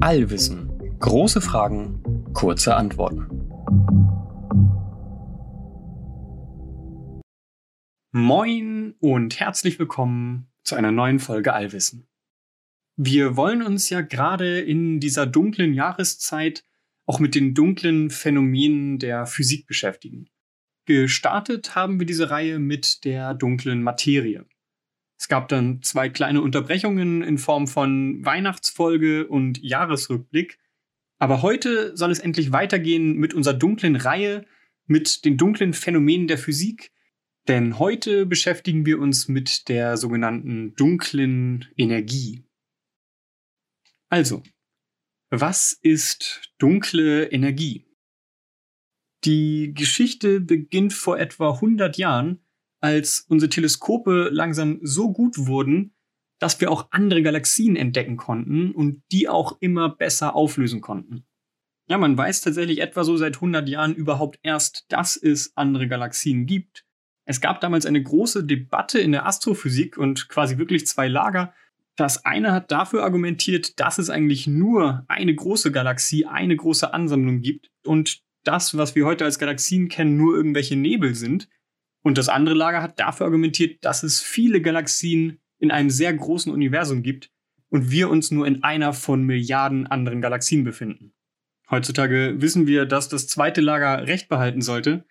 Allwissen. Große Fragen, kurze Antworten. Moin und herzlich willkommen zu einer neuen Folge Allwissen. Wir wollen uns ja gerade in dieser dunklen Jahreszeit auch mit den dunklen Phänomenen der Physik beschäftigen. Gestartet haben wir diese Reihe mit der dunklen Materie. Es gab dann zwei kleine Unterbrechungen in Form von Weihnachtsfolge und Jahresrückblick. Aber heute soll es endlich weitergehen mit unserer dunklen Reihe, mit den dunklen Phänomenen der Physik. Denn heute beschäftigen wir uns mit der sogenannten dunklen Energie. Also, was ist dunkle Energie? Die Geschichte beginnt vor etwa 100 Jahren als unsere Teleskope langsam so gut wurden, dass wir auch andere Galaxien entdecken konnten und die auch immer besser auflösen konnten. Ja, man weiß tatsächlich etwa so seit 100 Jahren überhaupt erst, dass es andere Galaxien gibt. Es gab damals eine große Debatte in der Astrophysik und quasi wirklich zwei Lager. Das eine hat dafür argumentiert, dass es eigentlich nur eine große Galaxie, eine große Ansammlung gibt und das, was wir heute als Galaxien kennen, nur irgendwelche Nebel sind. Und das andere Lager hat dafür argumentiert, dass es viele Galaxien in einem sehr großen Universum gibt und wir uns nur in einer von Milliarden anderen Galaxien befinden. Heutzutage wissen wir, dass das zweite Lager recht behalten sollte.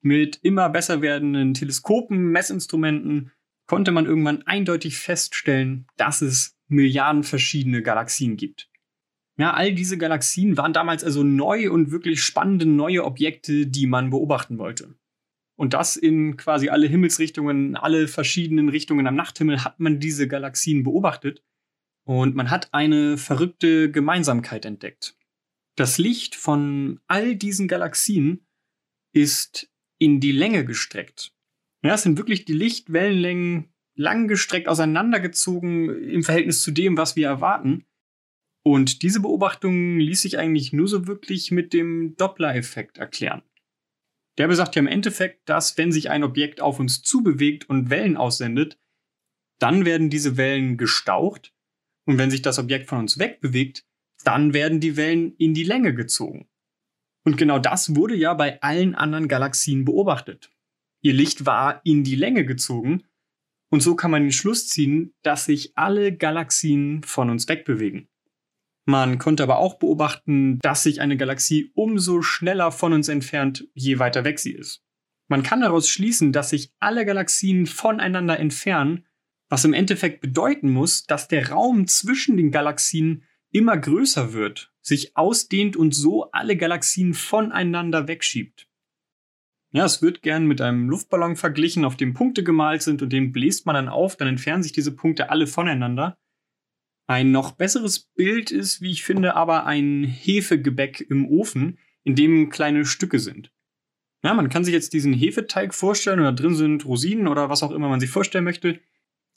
Mit immer besser werdenden Teleskopen, Messinstrumenten konnte man irgendwann eindeutig feststellen, dass es Milliarden verschiedene Galaxien gibt. Ja, all diese Galaxien waren damals also neu und wirklich spannende neue Objekte, die man beobachten wollte. Und das in quasi alle Himmelsrichtungen, alle verschiedenen Richtungen am Nachthimmel hat man diese Galaxien beobachtet. Und man hat eine verrückte Gemeinsamkeit entdeckt. Das Licht von all diesen Galaxien ist in die Länge gestreckt. Ja, es sind wirklich die Lichtwellenlängen langgestreckt auseinandergezogen im Verhältnis zu dem, was wir erwarten. Und diese Beobachtung ließ sich eigentlich nur so wirklich mit dem Doppler-Effekt erklären. Der besagt ja im Endeffekt, dass wenn sich ein Objekt auf uns zubewegt und Wellen aussendet, dann werden diese Wellen gestaucht und wenn sich das Objekt von uns wegbewegt, dann werden die Wellen in die Länge gezogen. Und genau das wurde ja bei allen anderen Galaxien beobachtet. Ihr Licht war in die Länge gezogen und so kann man den Schluss ziehen, dass sich alle Galaxien von uns wegbewegen. Man konnte aber auch beobachten, dass sich eine Galaxie umso schneller von uns entfernt, je weiter weg sie ist. Man kann daraus schließen, dass sich alle Galaxien voneinander entfernen, was im Endeffekt bedeuten muss, dass der Raum zwischen den Galaxien immer größer wird, sich ausdehnt und so alle Galaxien voneinander wegschiebt. Ja, es wird gern mit einem Luftballon verglichen, auf dem Punkte gemalt sind und den bläst man dann auf, dann entfernen sich diese Punkte alle voneinander. Ein noch besseres Bild ist, wie ich finde, aber ein Hefegebäck im Ofen, in dem kleine Stücke sind. Ja, man kann sich jetzt diesen Hefeteig vorstellen da drin sind Rosinen oder was auch immer man sich vorstellen möchte.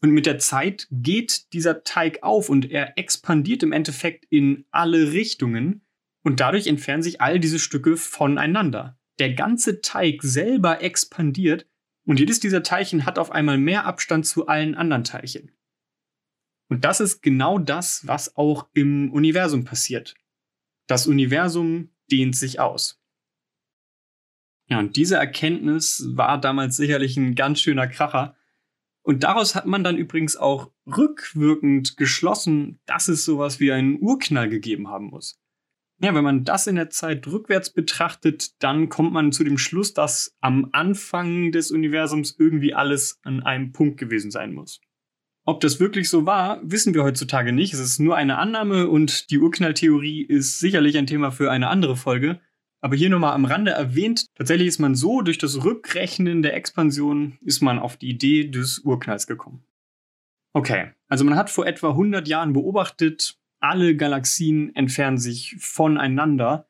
Und mit der Zeit geht dieser Teig auf und er expandiert im Endeffekt in alle Richtungen und dadurch entfernen sich all diese Stücke voneinander. Der ganze Teig selber expandiert und jedes dieser Teilchen hat auf einmal mehr Abstand zu allen anderen Teilchen. Und das ist genau das, was auch im Universum passiert. Das Universum dehnt sich aus. Ja, und diese Erkenntnis war damals sicherlich ein ganz schöner Kracher. Und daraus hat man dann übrigens auch rückwirkend geschlossen, dass es sowas wie einen Urknall gegeben haben muss. Ja, wenn man das in der Zeit rückwärts betrachtet, dann kommt man zu dem Schluss, dass am Anfang des Universums irgendwie alles an einem Punkt gewesen sein muss. Ob das wirklich so war, wissen wir heutzutage nicht. Es ist nur eine Annahme und die Urknalltheorie ist sicherlich ein Thema für eine andere Folge. Aber hier nochmal am Rande erwähnt, tatsächlich ist man so, durch das Rückrechnen der Expansion ist man auf die Idee des Urknalls gekommen. Okay, also man hat vor etwa 100 Jahren beobachtet, alle Galaxien entfernen sich voneinander.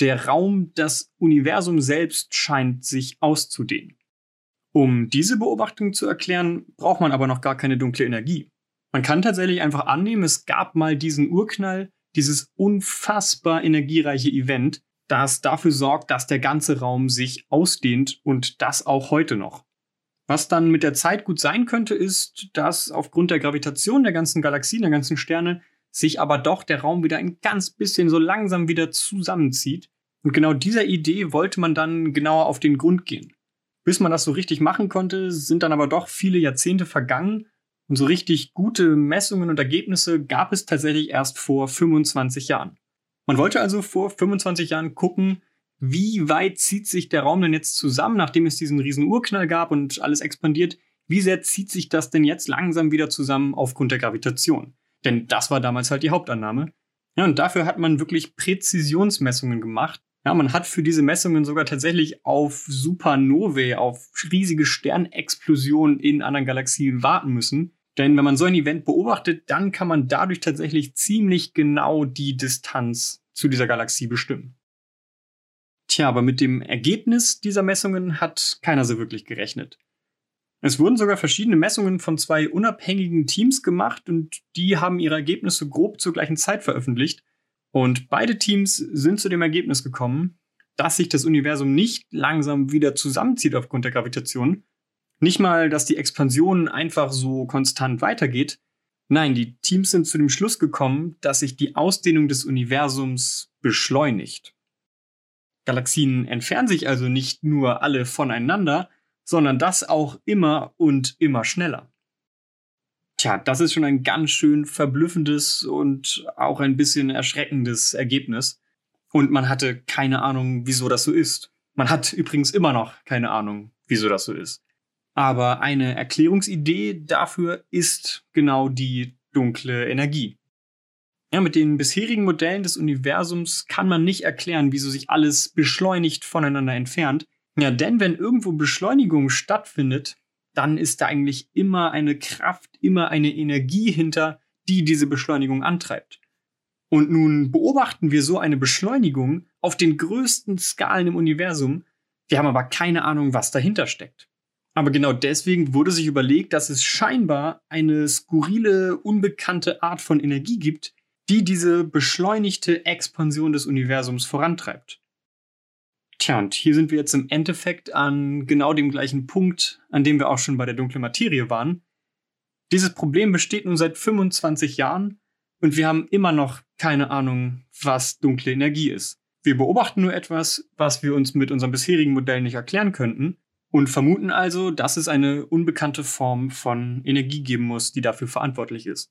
Der Raum, das Universum selbst scheint sich auszudehnen. Um diese Beobachtung zu erklären, braucht man aber noch gar keine dunkle Energie. Man kann tatsächlich einfach annehmen, es gab mal diesen Urknall, dieses unfassbar energiereiche Event, das dafür sorgt, dass der ganze Raum sich ausdehnt und das auch heute noch. Was dann mit der Zeit gut sein könnte, ist, dass aufgrund der Gravitation der ganzen Galaxien, der ganzen Sterne, sich aber doch der Raum wieder ein ganz bisschen so langsam wieder zusammenzieht. Und genau dieser Idee wollte man dann genauer auf den Grund gehen. Bis man das so richtig machen konnte, sind dann aber doch viele Jahrzehnte vergangen und so richtig gute Messungen und Ergebnisse gab es tatsächlich erst vor 25 Jahren. Man wollte also vor 25 Jahren gucken, wie weit zieht sich der Raum denn jetzt zusammen, nachdem es diesen riesen Urknall gab und alles expandiert? Wie sehr zieht sich das denn jetzt langsam wieder zusammen aufgrund der Gravitation? Denn das war damals halt die Hauptannahme. Ja, und dafür hat man wirklich Präzisionsmessungen gemacht. Ja, man hat für diese Messungen sogar tatsächlich auf Supernovae, auf riesige Sternexplosionen in anderen Galaxien warten müssen. Denn wenn man so ein Event beobachtet, dann kann man dadurch tatsächlich ziemlich genau die Distanz zu dieser Galaxie bestimmen. Tja, aber mit dem Ergebnis dieser Messungen hat keiner so wirklich gerechnet. Es wurden sogar verschiedene Messungen von zwei unabhängigen Teams gemacht und die haben ihre Ergebnisse grob zur gleichen Zeit veröffentlicht. Und beide Teams sind zu dem Ergebnis gekommen, dass sich das Universum nicht langsam wieder zusammenzieht aufgrund der Gravitation. Nicht mal, dass die Expansion einfach so konstant weitergeht. Nein, die Teams sind zu dem Schluss gekommen, dass sich die Ausdehnung des Universums beschleunigt. Galaxien entfernen sich also nicht nur alle voneinander, sondern das auch immer und immer schneller. Tja, das ist schon ein ganz schön verblüffendes und auch ein bisschen erschreckendes Ergebnis. Und man hatte keine Ahnung, wieso das so ist. Man hat übrigens immer noch keine Ahnung, wieso das so ist. Aber eine Erklärungsidee dafür ist genau die dunkle Energie. Ja, mit den bisherigen Modellen des Universums kann man nicht erklären, wieso sich alles beschleunigt voneinander entfernt. Ja, denn wenn irgendwo Beschleunigung stattfindet, dann ist da eigentlich immer eine Kraft, immer eine Energie hinter, die diese Beschleunigung antreibt. Und nun beobachten wir so eine Beschleunigung auf den größten Skalen im Universum. Wir haben aber keine Ahnung, was dahinter steckt. Aber genau deswegen wurde sich überlegt, dass es scheinbar eine skurrile, unbekannte Art von Energie gibt, die diese beschleunigte Expansion des Universums vorantreibt. Tja, und hier sind wir jetzt im Endeffekt an genau dem gleichen Punkt, an dem wir auch schon bei der dunklen Materie waren. Dieses Problem besteht nun seit 25 Jahren und wir haben immer noch keine Ahnung, was dunkle Energie ist. Wir beobachten nur etwas, was wir uns mit unserem bisherigen Modell nicht erklären könnten und vermuten also, dass es eine unbekannte Form von Energie geben muss, die dafür verantwortlich ist.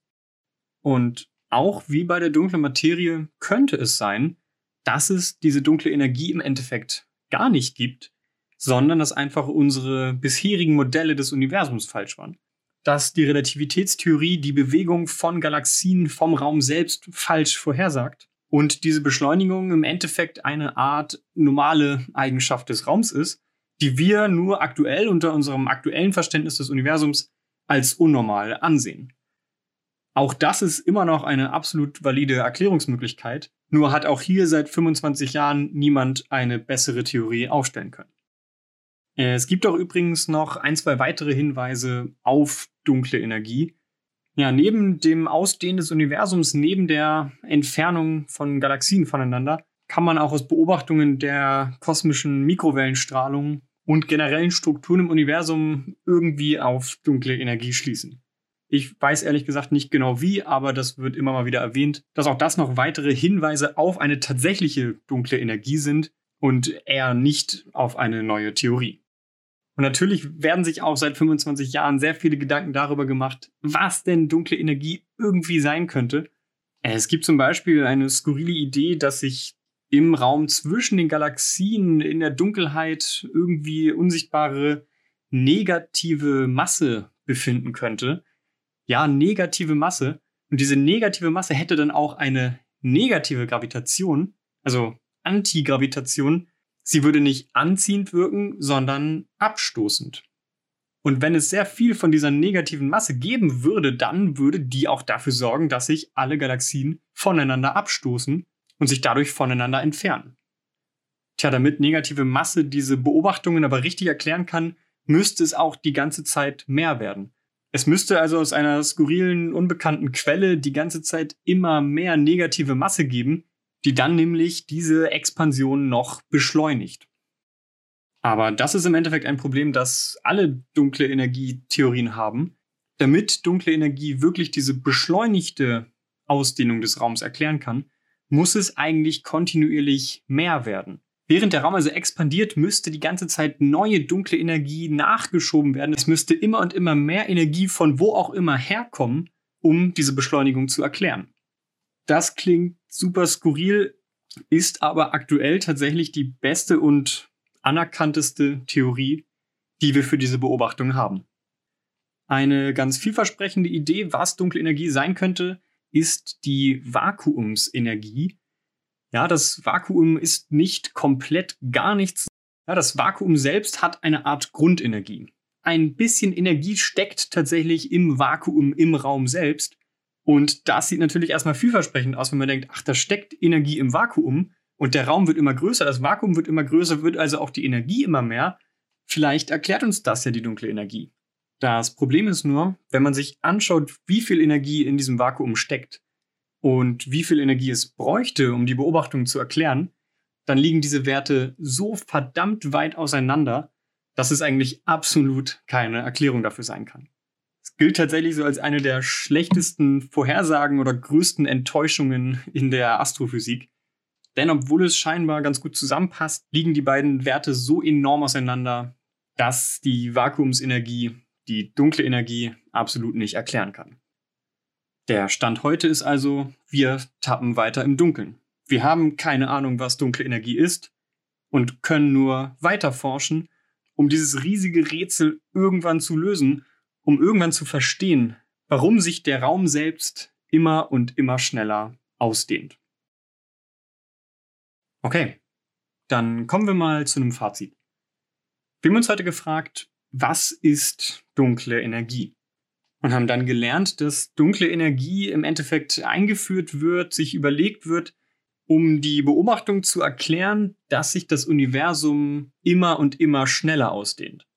Und auch wie bei der dunklen Materie könnte es sein, dass es diese dunkle Energie im Endeffekt gar nicht gibt, sondern dass einfach unsere bisherigen Modelle des Universums falsch waren. Dass die Relativitätstheorie die Bewegung von Galaxien vom Raum selbst falsch vorhersagt und diese Beschleunigung im Endeffekt eine Art normale Eigenschaft des Raums ist, die wir nur aktuell unter unserem aktuellen Verständnis des Universums als unnormal ansehen. Auch das ist immer noch eine absolut valide Erklärungsmöglichkeit, nur hat auch hier seit 25 Jahren niemand eine bessere Theorie aufstellen können. Äh, es gibt auch übrigens noch ein, zwei weitere Hinweise auf dunkle Energie. Ja, neben dem Ausdehnen des Universums, neben der Entfernung von Galaxien voneinander, kann man auch aus Beobachtungen der kosmischen Mikrowellenstrahlung und generellen Strukturen im Universum irgendwie auf dunkle Energie schließen. Ich weiß ehrlich gesagt nicht genau wie, aber das wird immer mal wieder erwähnt, dass auch das noch weitere Hinweise auf eine tatsächliche dunkle Energie sind und eher nicht auf eine neue Theorie. Und natürlich werden sich auch seit 25 Jahren sehr viele Gedanken darüber gemacht, was denn dunkle Energie irgendwie sein könnte. Es gibt zum Beispiel eine skurrile Idee, dass sich im Raum zwischen den Galaxien in der Dunkelheit irgendwie unsichtbare negative Masse befinden könnte, ja, negative Masse. Und diese negative Masse hätte dann auch eine negative Gravitation, also Antigravitation. Sie würde nicht anziehend wirken, sondern abstoßend. Und wenn es sehr viel von dieser negativen Masse geben würde, dann würde die auch dafür sorgen, dass sich alle Galaxien voneinander abstoßen und sich dadurch voneinander entfernen. Tja, damit negative Masse diese Beobachtungen aber richtig erklären kann, müsste es auch die ganze Zeit mehr werden. Es müsste also aus einer skurrilen, unbekannten Quelle die ganze Zeit immer mehr negative Masse geben, die dann nämlich diese Expansion noch beschleunigt. Aber das ist im Endeffekt ein Problem, das alle dunkle Energietheorien haben. Damit dunkle Energie wirklich diese beschleunigte Ausdehnung des Raums erklären kann, muss es eigentlich kontinuierlich mehr werden. Während der Raum also expandiert, müsste die ganze Zeit neue dunkle Energie nachgeschoben werden. Es müsste immer und immer mehr Energie von wo auch immer herkommen, um diese Beschleunigung zu erklären. Das klingt super skurril, ist aber aktuell tatsächlich die beste und anerkannteste Theorie, die wir für diese Beobachtung haben. Eine ganz vielversprechende Idee, was dunkle Energie sein könnte, ist die Vakuumsenergie. Ja, das Vakuum ist nicht komplett gar nichts. Ja, das Vakuum selbst hat eine Art Grundenergie. Ein bisschen Energie steckt tatsächlich im Vakuum im Raum selbst. Und das sieht natürlich erstmal vielversprechend aus, wenn man denkt, ach, da steckt Energie im Vakuum und der Raum wird immer größer, das Vakuum wird immer größer, wird also auch die Energie immer mehr. Vielleicht erklärt uns das ja die dunkle Energie. Das Problem ist nur, wenn man sich anschaut, wie viel Energie in diesem Vakuum steckt und wie viel Energie es bräuchte, um die Beobachtung zu erklären, dann liegen diese Werte so verdammt weit auseinander, dass es eigentlich absolut keine Erklärung dafür sein kann. Es gilt tatsächlich so als eine der schlechtesten Vorhersagen oder größten Enttäuschungen in der Astrophysik. Denn obwohl es scheinbar ganz gut zusammenpasst, liegen die beiden Werte so enorm auseinander, dass die Vakuumsenergie die dunkle Energie absolut nicht erklären kann. Der Stand heute ist also, wir tappen weiter im Dunkeln. Wir haben keine Ahnung, was dunkle Energie ist und können nur weiter forschen, um dieses riesige Rätsel irgendwann zu lösen, um irgendwann zu verstehen, warum sich der Raum selbst immer und immer schneller ausdehnt. Okay, dann kommen wir mal zu einem Fazit. Wir haben uns heute gefragt, was ist dunkle Energie? Und haben dann gelernt, dass dunkle Energie im Endeffekt eingeführt wird, sich überlegt wird, um die Beobachtung zu erklären, dass sich das Universum immer und immer schneller ausdehnt.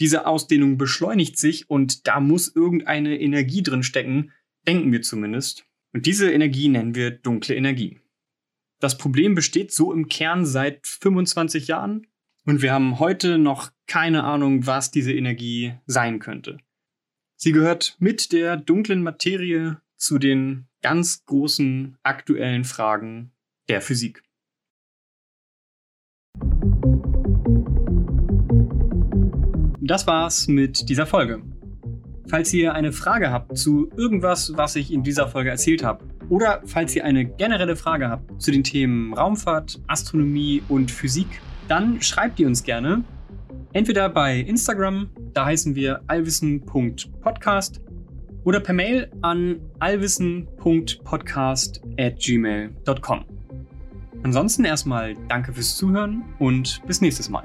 Diese Ausdehnung beschleunigt sich und da muss irgendeine Energie drin stecken, denken wir zumindest. Und diese Energie nennen wir dunkle Energie. Das Problem besteht so im Kern seit 25 Jahren und wir haben heute noch keine Ahnung, was diese Energie sein könnte. Sie gehört mit der dunklen Materie zu den ganz großen aktuellen Fragen der Physik. Das war's mit dieser Folge. Falls ihr eine Frage habt zu irgendwas, was ich in dieser Folge erzählt habe, oder falls ihr eine generelle Frage habt zu den Themen Raumfahrt, Astronomie und Physik, dann schreibt die uns gerne. Entweder bei Instagram, da heißen wir allwissen.podcast, oder per Mail an allwissen.podcast at gmail.com. Ansonsten erstmal danke fürs Zuhören und bis nächstes Mal.